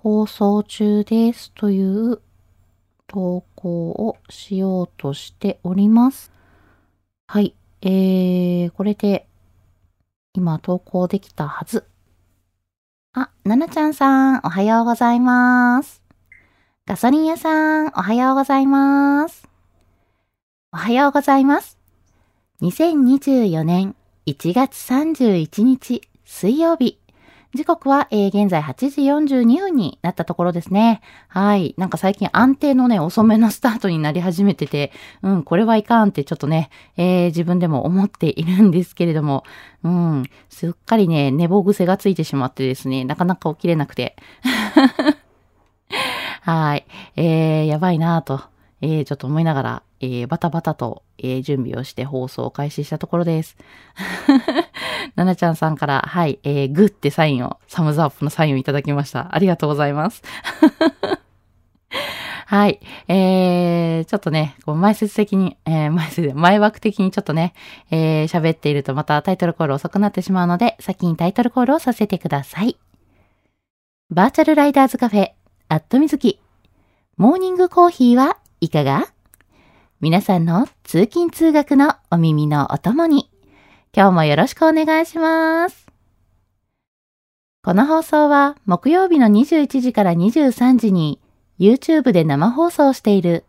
放送中ですという投稿をしようとしております。はい。えー、これで今投稿できたはず。あ、ななちゃんさん、おはようございます。ガソリン屋さん、おはようございます。おはようございます。2024年1月31日水曜日。時刻は、えー現在8時42分になったところですね。はい。なんか最近安定のね、遅めのスタートになり始めてて、うん、これはいかんってちょっとね、えー自分でも思っているんですけれども、うん、すっかりね、寝坊癖がついてしまってですね、なかなか起きれなくて。はい。えー、やばいなぁと、えー、ちょっと思いながら、えー、バタバタと、えー、準備をして放送を開始したところです。ななちゃんさんから、はい、えー、グってサインを、サムズアップのサインをいただきました。ありがとうございます。はい。えー、ちょっとね、こう前説的に、えー、前説、前枠的にちょっとね、えー、喋っているとまたタイトルコール遅くなってしまうので、先にタイトルコールをさせてください。バーチャルライダーズカフェ、アットみずき。モーニングコーヒーはいかが？皆さんの通勤通学のお耳のお供に、今日もよろしくお願いします。この放送は木曜日の21時から23時に YouTube で生放送している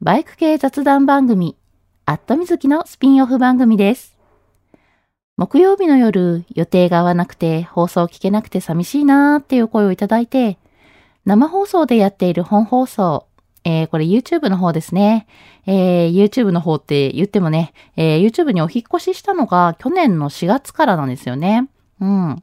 バイク系雑談番組アットみずきのスピンオフ番組です。木曜日の夜予定が合わなくて放送聞けなくて寂しいなーっていう声をいただいて生放送でやっている本放送えー、これ YouTube の方ですね。えー、YouTube の方って言ってもね、えー、YouTube にお引越ししたのが去年の4月からなんですよね。うん。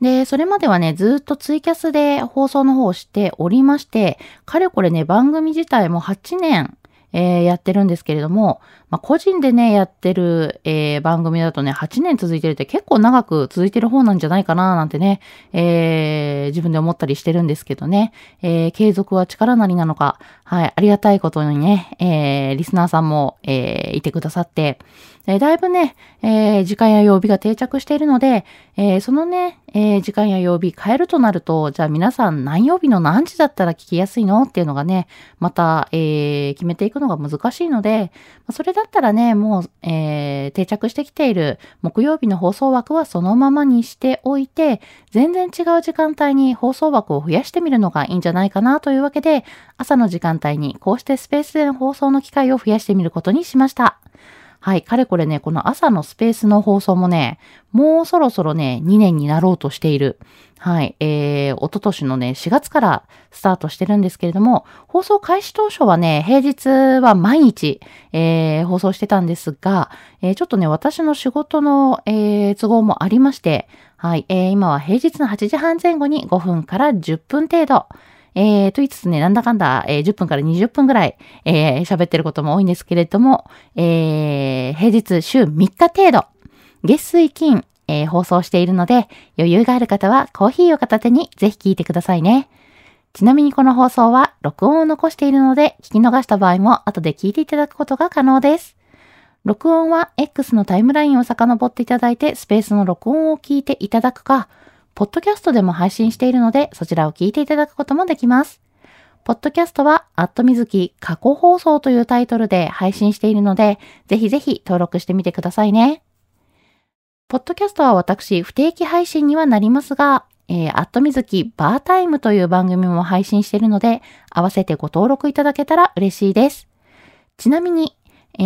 で、それまではね、ずっとツイキャスで放送の方をしておりまして、かれこれね、番組自体も8年、えーやってるんですけれども、まあ、個人でね、やってる、えー番組だとね、8年続いてるって結構長く続いてる方なんじゃないかな、なんてね、えー自分で思ったりしてるんですけどね、えー継続は力なりなのか、はい、ありがたいことにね、えーリスナーさんも、えーいてくださって、えーだいぶね、えー時間や曜日が定着しているので、えーそのね、えー時間や曜日変えるとなると、じゃあ皆さん何曜日の何時だったら聞きやすいのっていうのがね、また、えー決めていくのが難しいので、それだったらね、もう、えー定着してきている木曜日の放送枠はそのままにしておいて、全然違う時間帯に放送枠を増やしてみるのがいいんじゃないかなというわけで、朝の時間帯にこうしてスペースでの放送の機会を増やしてみることにしました。はい、かれこれね、この朝のスペースの放送もね、もうそろそろね、2年になろうとしている。はい、えー、一昨年のね、4月からスタートしてるんですけれども、放送開始当初はね、平日は毎日、えー、放送してたんですが、えー、ちょっとね、私の仕事の、えー、都合もありまして、はい、えー、今は平日の8時半前後に5分から10分程度、えー、と言いつつね、なんだかんだ、えー10分から20分ぐらい、えー喋ってることも多いんですけれども、えー平日週3日程度、月水金、えー放送しているので、余裕がある方はコーヒーを片手にぜひ聞いてくださいね。ちなみにこの放送は録音を残しているので、聞き逃した場合も後で聞いていただくことが可能です。録音は X のタイムラインを遡っていただいて、スペースの録音を聞いていただくか、ポッドキャストでも配信しているので、そちらを聞いていただくこともできます。ポッドキャストは、アットみずき過去放送というタイトルで配信しているので、ぜひぜひ登録してみてくださいね。ポッドキャストは私、不定期配信にはなりますが、えー、アットみずきバータイムという番組も配信しているので、合わせてご登録いただけたら嬉しいです。ちなみに、え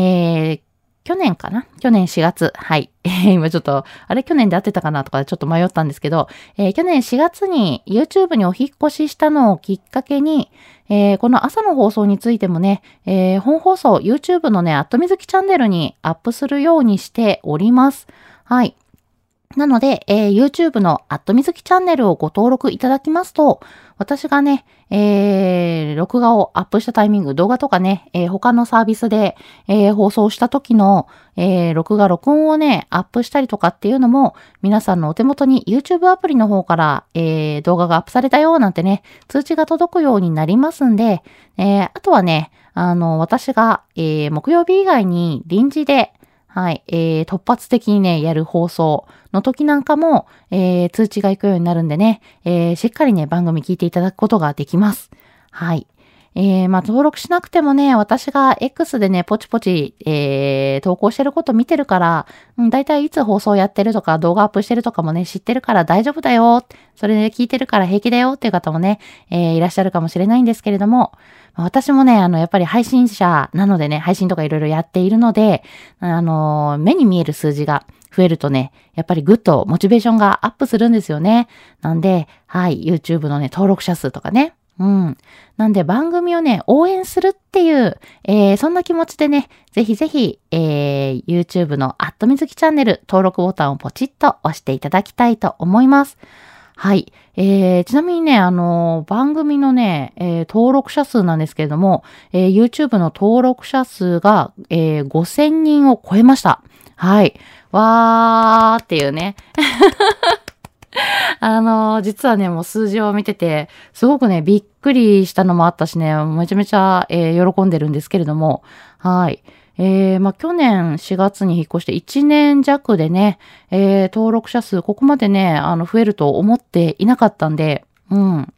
ー、去年かな？去年4月。はい。今ちょっと、あれ？去年で会ってたかな？とかちょっと迷ったんですけど、えー、去年4月に YouTube にお引越ししたのをきっかけに、えー、この朝の放送についてもね、えー、本放送 YouTube のね、アットみずきチャンネルにアップするようにしております。はい。なので、えー、YouTube のアットみずきチャンネルをご登録いただきますと、私がね、えー、録画をアップしたタイミング、動画とかね、えー、他のサービスで、えー、放送した時の、えー、録画、録音をね、アップしたりとかっていうのも、皆さんのお手元に YouTube アプリの方から、えー、動画がアップされたよなんてね、通知が届くようになりますんで、えー、あとはね、あの、私が、えー、木曜日以外に臨時で、はい、えー、突発的にね、やる放送の時なんかも、えー、通知が行くようになるんでね、えー、しっかりね、番組聞いていただくことができます。はい。えー、まあ、登録しなくてもね、私が X でね、ポチポチ、えー、投稿してること見てるから、うん、だいたいいつ放送やってるとか、動画アップしてるとかもね、知ってるから大丈夫だよ。それで聞いてるから平気だよっていう方もね、えー、いらっしゃるかもしれないんですけれども、私もね、あの、やっぱり配信者なのでね、配信とかいろいろやっているので、あの、目に見える数字が増えるとね、やっぱりぐっとモチベーションがアップするんですよね。なんで、はい、YouTube のね、登録者数とかね。うん。なんで番組をね、応援するっていう、えー、そんな気持ちでね、ぜひぜひ、えー、YouTube のアットみずきチャンネル登録ボタンをポチッと押していただきたいと思います。はい。えー、ちなみにね、あの、番組のね、えー、登録者数なんですけれども、えー、YouTube の登録者数が、えー、5000人を超えました。はい。わーっていうね。あの、実はね、もう数字を見てて、すごくね、びっくりしたのもあったしね、めちゃめちゃ、えー、喜んでるんですけれども、はい。えー、まあ、去年4月に引っ越して1年弱でね、えー、登録者数、ここまでね、あの、増えると思っていなかったんで、うん。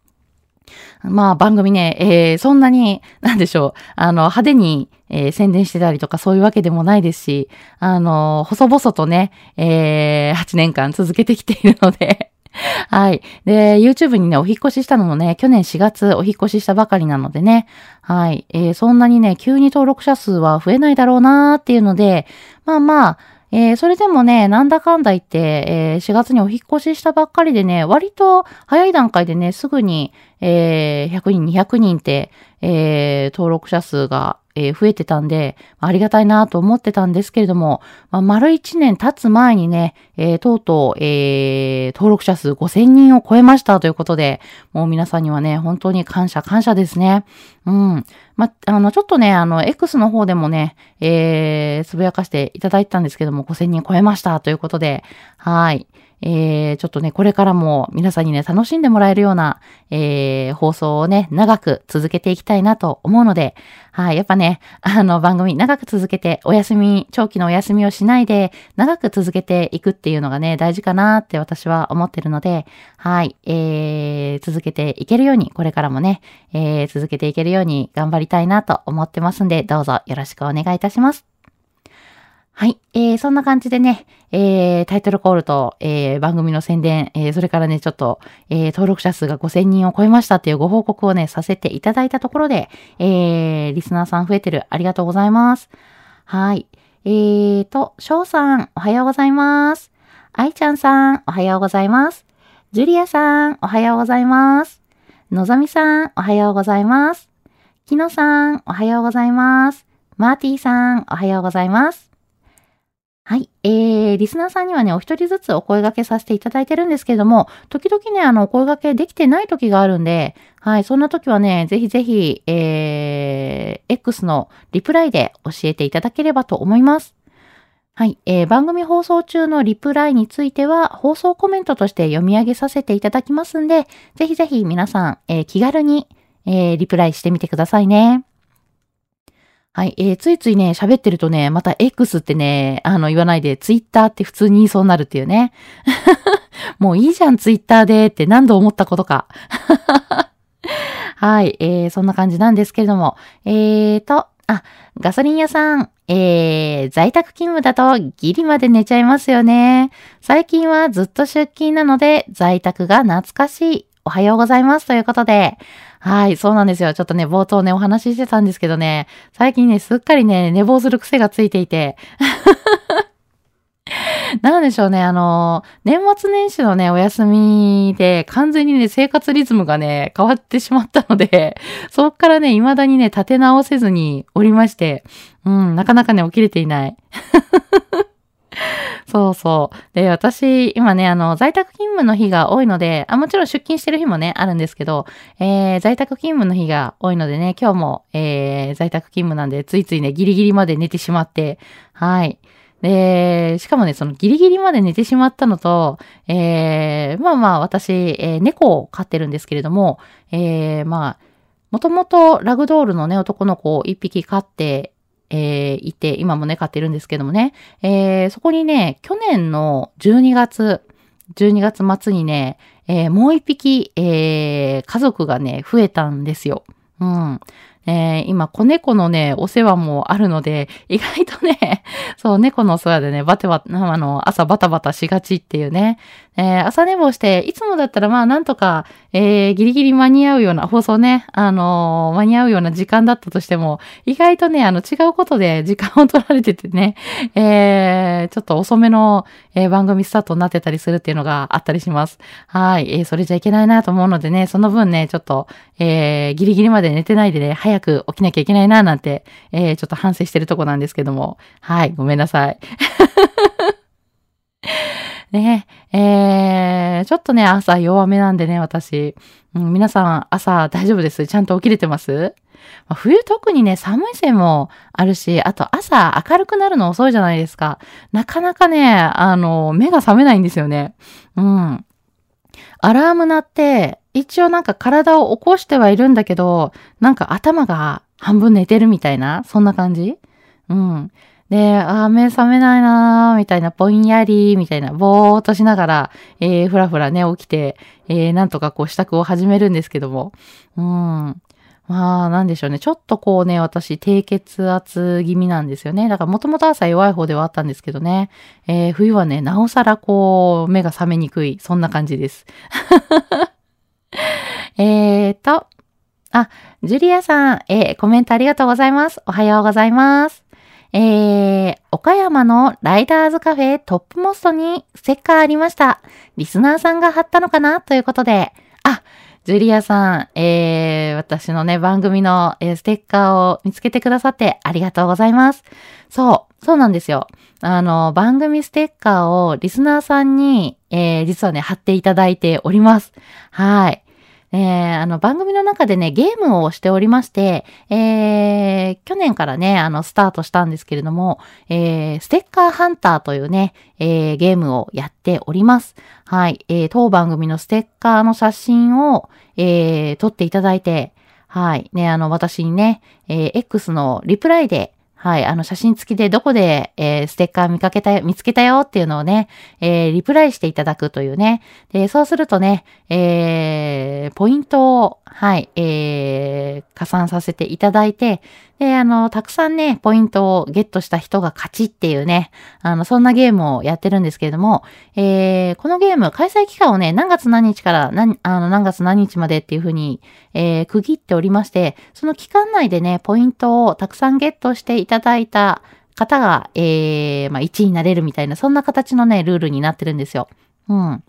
まあ番組ね、えー、そんなに、なんでしょう、あの、派手に、えー、宣伝してたりとかそういうわけでもないですし、あの、細々とね、えー、8年間続けてきているので はい。で、YouTube にね、お引越ししたのもね、去年4月お引越ししたばかりなのでね、はい。えー、そんなにね、急に登録者数は増えないだろうなーっていうので、まあまあ、えー、それでもね、なんだかんだ言って、えー、4月にお引越ししたばっかりでね、割と早い段階でね、すぐに、えー、100人、200人って、え、登録者数がえー、増えてたんで、ありがたいなと思ってたんですけれども、まあ、丸1年経つ前にね、えー、とうとう、えー、登録者数5000人を超えましたということで、もう皆さんにはね、本当に感謝感謝ですね。うん。ま、あの、ちょっとね、あの、X の方でもね、えー、つぶやかしていただいたんですけども、5000人超えましたということで、はい。えー、ちょっとね、これからも皆さんにね、楽しんでもらえるような、えー、放送をね、長く続けていきたいなと思うので、はい、やっぱね、あの番組長く続けて、お休み、長期のお休みをしないで、長く続けていくっていうのがね、大事かなって私は思ってるので、はい、えー、続けていけるように、これからもね、えー、続けていけるように頑張りたいなと思ってますんで、どうぞよろしくお願いいたします。はい。えー、そんな感じでね、えー、タイトルコールと、えー、番組の宣伝、えー、それからね、ちょっと、えー、登録者数が5000人を超えましたっていうご報告をね、させていただいたところで、えー、リスナーさん増えてる。ありがとうございます。はい。えーと、翔さん、おはようございます。愛ちゃんさん、おはようございます。ジュリアさん、おはようございます。のぞみさん、おはようございます。きのさん、おはようございます。マーティさん、おはようございます。はい。えー、リスナーさんにはね、お一人ずつお声掛けさせていただいてるんですけれども、時々ね、あの、お声掛けできてない時があるんで、はい、そんな時はね、ぜひぜひ、えー、X のリプライで教えていただければと思います。はい、えー番組放送中のリプライについては、放送コメントとして読み上げさせていただきますんで、ぜひぜひ皆さん、えー気軽に、えーリプライしてみてくださいね。はい、えーついついね、喋ってるとね、また X ってね、あの、言わないで、Twitter って普通に言いそうになるっていうね。もういいじゃん、Twitter でって何度思ったことか。はい、えー、そんな感じなんですけれども。えーと、あ、ガソリン屋さん、えー、在宅勤務だとギリまで寝ちゃいますよね。最近はずっと出勤なので在宅が懐かしい。おはようございますということで。はい、そうなんですよ。ちょっとね、冒頭ね、お話ししてたんですけどね、最近ね、すっかりね、寝坊する癖がついていて。なんでしょうね、あの、年末年始のね、お休みで完全にね、生活リズムがね、変わってしまったので、そっからね、未だにね、立て直せずにおりまして、うん、なかなかね、起きれていない。そうそう。で、私、今ね、あの、在宅勤務の日が多いので、あ、もちろん出勤してる日もね、あるんですけど、えー、在宅勤務の日が多いのでね、今日も、えー、在宅勤務なんで、ついついね、ギリギリまで寝てしまって、はい。で、しかもね、そのギリギリまで寝てしまったのと、えー、まあまあ私、えー猫を飼ってるんですけれども、えー、まあ、もともとラグドールのね、男の子を一匹飼って、えーいて、今もね、飼ってるんですけどもね、えーそこにね、去年の12月、12月末にね、えーもう一匹、えー家族がね、増えたんですよ。うん。えー今、子猫のね、お世話もあるので、意外とね、そう、猫のお世話でね、バテバ、あの、朝バタバタしがちっていうね、えー朝寝坊して、いつもだったらまあ、なんとか、えーギリギリ間に合うような、放送ね、あのー間に合うような時間だったとしても、意外とね、あの、違うことで 時間を取られててね、えーちょっと遅めの、えー番組スタートになってたりするっていうのがあったりします。はい。えーそれじゃいけないなと思うのでね、その分ね、ちょっと、えーギリギリまで寝てないでね、早く起きなきゃいけないななんて、えーちょっと反省してるとこなんですけども。はい。ごめんなさい。ねえーちょっとね、朝弱めなんでね、私。うん、皆さん、朝大丈夫です？ちゃんと起きれてます？まあ冬特にね、寒いせいもあるし、あと朝明るくなるの遅いじゃないですか。なかなかね、あの、目が覚めないんですよね。うん。アラーム鳴って、一応なんか体を起こしてはいるんだけど、なんか頭が半分寝てるみたいな、そんな感じうん。で、あ、目覚めないなー、みたいな、ぼんやり、みたいな、ぼーっとしながら、えー、ふらふらね、起きて、えー、なんとかこう支度を始めるんですけども。うん。まあ、なんでしょうね。ちょっとこうね、私、低血圧気味なんですよね。だから、もともと朝弱い方ではあったんですけどね。えー、冬はね、なおさらこう、目が覚めにくい、そんな感じです。えーと、あ、ジュリアさん、えーコメントありがとうございます。おはようございます。えー、岡山のライダーズカフェトップモストにステッカーありました。リスナーさんが貼ったのかな？ということで、あ、ジュリアさん、えー、私のね、番組の、えステッカーを見つけてくださってありがとうございます。そう、そうなんですよ。あの、番組ステッカーをリスナーさんに、えー、実はね、貼っていただいております。はい。えー、あの、番組の中でね、ゲームをしておりまして、えー、去年からね、あの、スタートしたんですけれども、えー、ステッカーハンターというね、えー、ゲームをやっております。はい。えー、当番組のステッカーの写真を、えー、撮っていただいて、はい。ね、あの、私にね、えー、X のリプライで、はい。あの、写真付きでどこで、えーステッカー見かけたよ、見つけたよっていうのをね、えーリプライしていただくというね。で、そうするとね、えーポイントを、はい、えー加算させていただいて、で、あの、たくさんね、ポイントをゲットした人が勝ちっていうね、あの、そんなゲームをやってるんですけれども、えーこのゲーム、開催期間をね、何月何日から何、あの、何月何日までっていうふうに、えー区切っておりまして、その期間内でね、ポイントをたくさんゲットしていただいた方が、えーまあ、1位になれるみたいな、そんな形のね、ルールになってるんですよ。うん。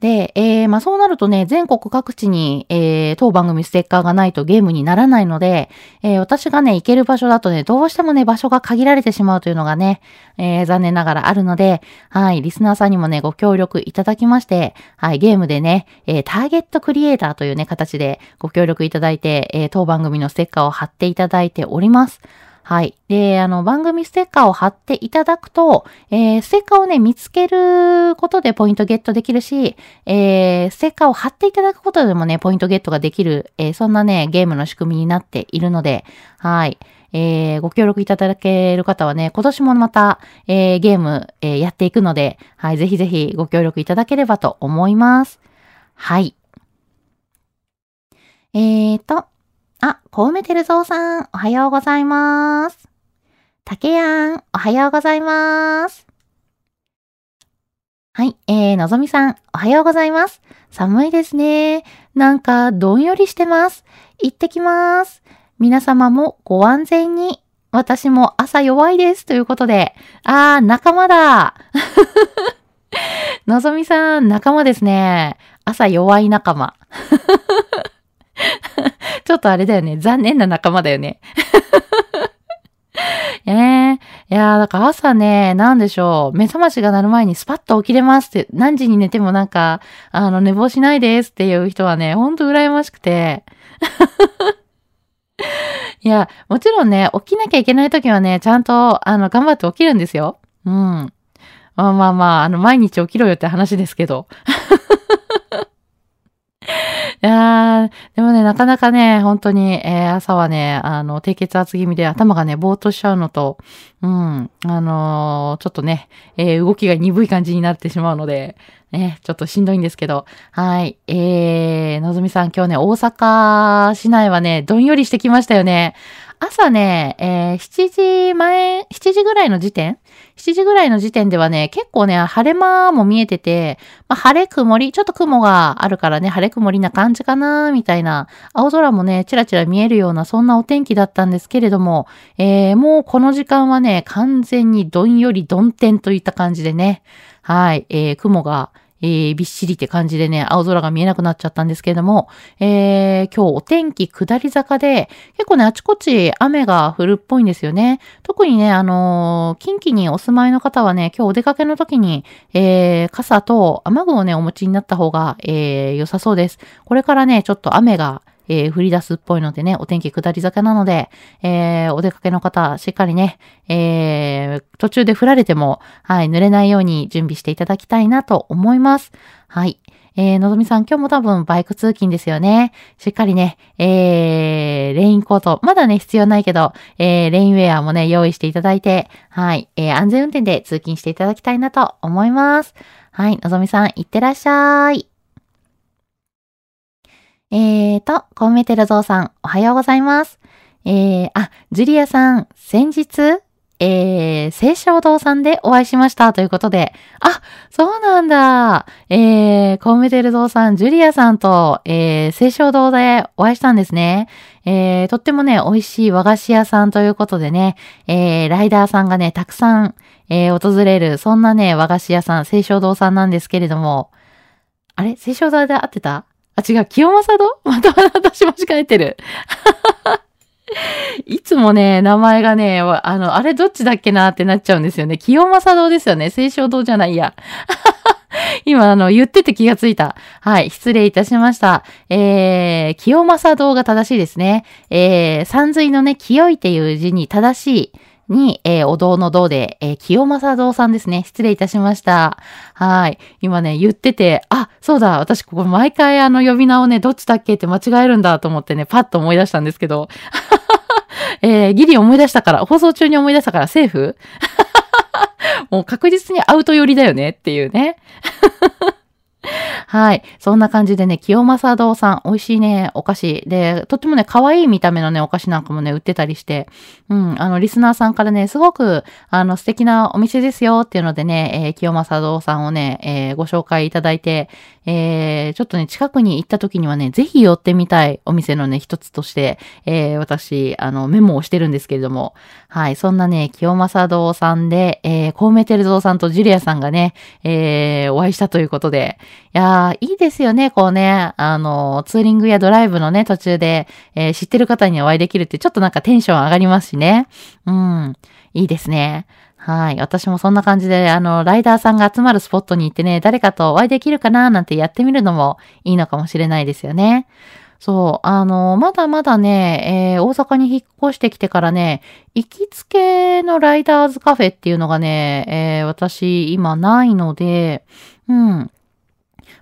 で、えー、まあそうなるとね、全国各地に、えー、当番組ステッカーがないとゲームにならないので、えー、私がね、行ける場所だとね、どうしてもね、場所が限られてしまうというのがね、えー、残念ながらあるので、はい、リスナーさんにもね、ご協力いただきまして、はい、ゲームでね、えー、ターゲットクリエイターというね、形でご協力いただいて、えー、当番組のステッカーを貼っていただいております。はい。で、あの、番組ステッカーを貼っていただくと、えー、ステッカーをね、見つけることでポイントゲットできるし、えー、ステッカーを貼っていただくことでもね、ポイントゲットができる、えー、そんなね、ゲームの仕組みになっているので、はい。えー、ご協力いただける方はね、今年もまた、えー、ゲーム、えー、やっていくので、はい、ぜひぜひご協力いただければと思います。はい。えーと、コウメテルゾウさん、おはようございます。たけやん、おはようございます。はい、えー、のぞみさん、おはようございます。寒いですね。なんか、どんよりしてます。行ってきます。皆様もご安全に。私も朝弱いです。ということで。あー、仲間だ。のぞみさん、仲間ですね。朝弱い仲間。ちょっとあれだよね。残念な仲間だよね。ええ、いやー、だから朝ね、なんでしょう。目覚ましが鳴る前にスパッと起きれますって、何時に寝てもなんか、あの、寝坊しないですっていう人はね、ほんと羨ましくて。いや、もちろんね、起きなきゃいけない時はね、ちゃんと、あの、頑張って起きるんですよ。うん。まあまあまあ、あの、毎日起きろよって話ですけど。いや、でもね、なかなかね、本当に、えー、朝はね、あの、低血圧気味で頭がね、ぼーっとしちゃうのと、うん、あのー、ちょっとね、えー、動きが鈍い感じになってしまうので、ね、ちょっとしんどいんですけど、はい。えー、のぞみさん今日ね、大阪市内はね、どんよりしてきましたよね。朝ね、えー、7時前、7時ぐらいの時点 ?7 時ぐらいの時点ではね、結構ね、晴れ間も見えてて、まあ、晴れ曇り、ちょっと雲があるからね、晴れ曇りな感じかな、みたいな、青空もね、ちらちら見えるような、そんなお天気だったんですけれども、えー、もうこの時間はね、完全にどんよりどん天といった感じでね、はい、えー、雲が、えー、びっしりって感じでね、青空が見えなくなっちゃったんですけれども、えー、今日お天気下り坂で、結構ね、あちこち雨が降るっぽいんですよね。特にね、あのー、近畿にお住まいの方はね、今日お出かけの時に、えー、傘と雨具をね、お持ちになった方が、えー、良さそうです。これからね、ちょっと雨が、えー、降り出すっぽいのでね、お天気下り坂なので、えー、お出かけの方、しっかりね、えー、途中で降られても、はい、濡れないように準備していただきたいなと思います。はい。えー、のぞみさん、今日も多分バイク通勤ですよね。しっかりね、えー、レインコート、まだね、必要ないけど、えー、レインウェアもね、用意していただいて、はい、えー、安全運転で通勤していただきたいなと思います。はい、のぞみさん、いってらっしゃい。えーと、コンメテルゾーさん、おはようございます。えー、あ、ジュリアさん、先日、えー、聖書堂さんでお会いしましたということで、あ、そうなんだ。えー、コンメテルゾーさん、ジュリアさんと、えー、聖書堂でお会いしたんですね。えー、とってもね、美味しい和菓子屋さんということでね、えー、ライダーさんがね、たくさん、えー、訪れる、そんなね、和菓子屋さん、聖書堂さんなんですけれども、あれ？聖書堂で会ってた？あ、違う、清正堂また私間違えてる。いつもね、名前がね、あの、あれどっちだっけなってなっちゃうんですよね。清正堂ですよね。清少堂じゃないや。今、あの、言ってて気がついた。はい、失礼いたしました。えー、清正堂が正しいですね。えー、山水のね、清いっていう字に正しい。に、えー、お堂の堂で、えー、清正堂さんですね。失礼いたしました。はい。今ね、言ってて、あ、そうだ、私ここ毎回あの呼び名をね、どっちだっけ？って間違えるんだと思ってね、パッと思い出したんですけど、えー、ギリ思い出したから、放送中に思い出したから、セーフ？もう確実にアウト寄りだよねっていうね。はい。そんな感じでね、清正堂さん、美味しいね、お菓子。で、とってもね、可愛い見た目のね、お菓子なんかもね、売ってたりして、うん、あの、リスナーさんからね、すごく、あの、素敵なお店ですよっていうのでね、えー、清正堂さんをね、えー、ご紹介いただいて、えー、ちょっとね、近くに行った時にはね、ぜひ寄ってみたいお店のね、一つとして、えー、私、あの、メモをしてるんですけれども、はい、そんなね、清正堂さんで、えー、コウメテルゾーさんとジュリアさんがね、えー、お会いしたということで、いやー、いいですよね、こうね、あの、ツーリングやドライブのね、途中で、えー、知ってる方にお会いできるって、ちょっとなんかテンション上がりますしね。うん、いいですね。はい。私もそんな感じで、あの、ライダーさんが集まるスポットに行ってね、誰かとお会いできるかななんてやってみるのもいいのかもしれないですよね。そう、あの、まだまだね、えー、大阪に引っ越してきてからね、行きつけのライダーズカフェっていうのがね、えー、私今ないので、うん。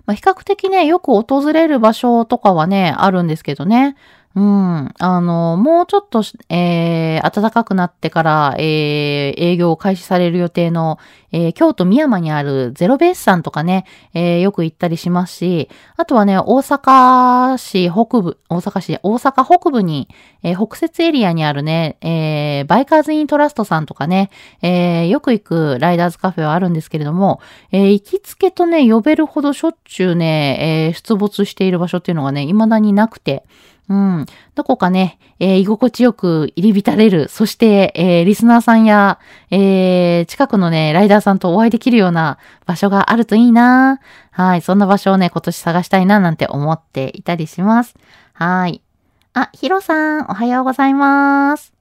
まあ、比較的ね、よく訪れる場所とかはね、あるんですけどね。うん。あの、もうちょっと、えー、暖かくなってから、えー、営業を開始される予定の、えー、京都宮山にあるゼロベースさんとかね、えー、よく行ったりしますし、あとはね、大阪市北部、大阪市、大阪北部に、えー、北節エリアにあるね、えー、バイカーズイントラストさんとかね、えー、よく行くライダーズカフェはあるんですけれども、えー、行きつけとね、呼べるほどしょっちゅうね、えー、出没している場所っていうのがね、未だになくて、うん。どこかね、えー、居心地よく入り浸れる。そして、えー、リスナーさんや、えー、近くのね、ライダーさんとお会いできるような場所があるといいなはい。そんな場所をね、今年探したいななんて思っていたりします。はい。あ、ヒロさん、おはようございます。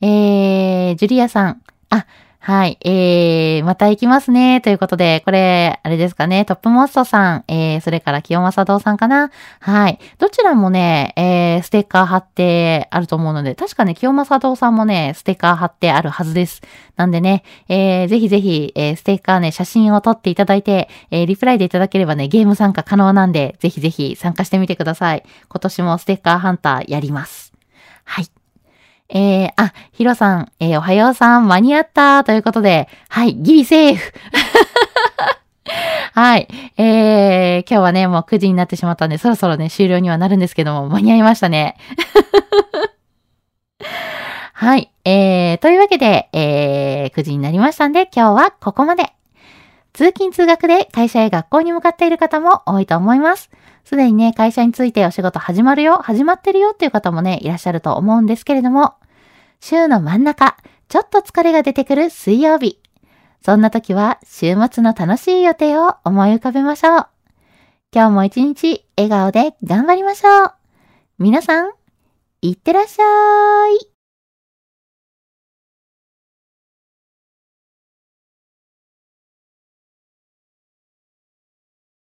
えー、ジュリアさん。あ、はい。えー、また行きますね。ということで、これ、あれですかね。トップモストさん、えー、それから清正堂さんかな。はい。どちらもね、えー、ステッカー貼ってあると思うので、確かね、清正堂さんもね、ステッカー貼ってあるはずです。なんでね、えー、ぜひぜひ、えー、ステッカーね、写真を撮っていただいて、えー、リプライでいただければね、ゲーム参加可能なんで、ぜひぜひ参加してみてください。今年もステッカーハンターやります。はい。えー、あ、ヒロさん、えー、おはようさん、間に合ったということで、はい、ギリセーフ はい。えー、今日はね、もう9時になってしまったんで、そろそろね、終了にはなるんですけども、間に合いましたね。はい。えー、というわけで、えー、9時になりましたんで、今日はここまで。通勤通学で会社や学校に向かっている方も多いと思います。すでにね、会社についてお仕事始まるよ、始まってるよっていう方もね、いらっしゃると思うんですけれども、週の真ん中、ちょっと疲れが出てくる水曜日。そんな時は週末の楽しい予定を思い浮かべましょう。今日も一日笑顔で頑張りましょう。皆さん、いってらっしゃい。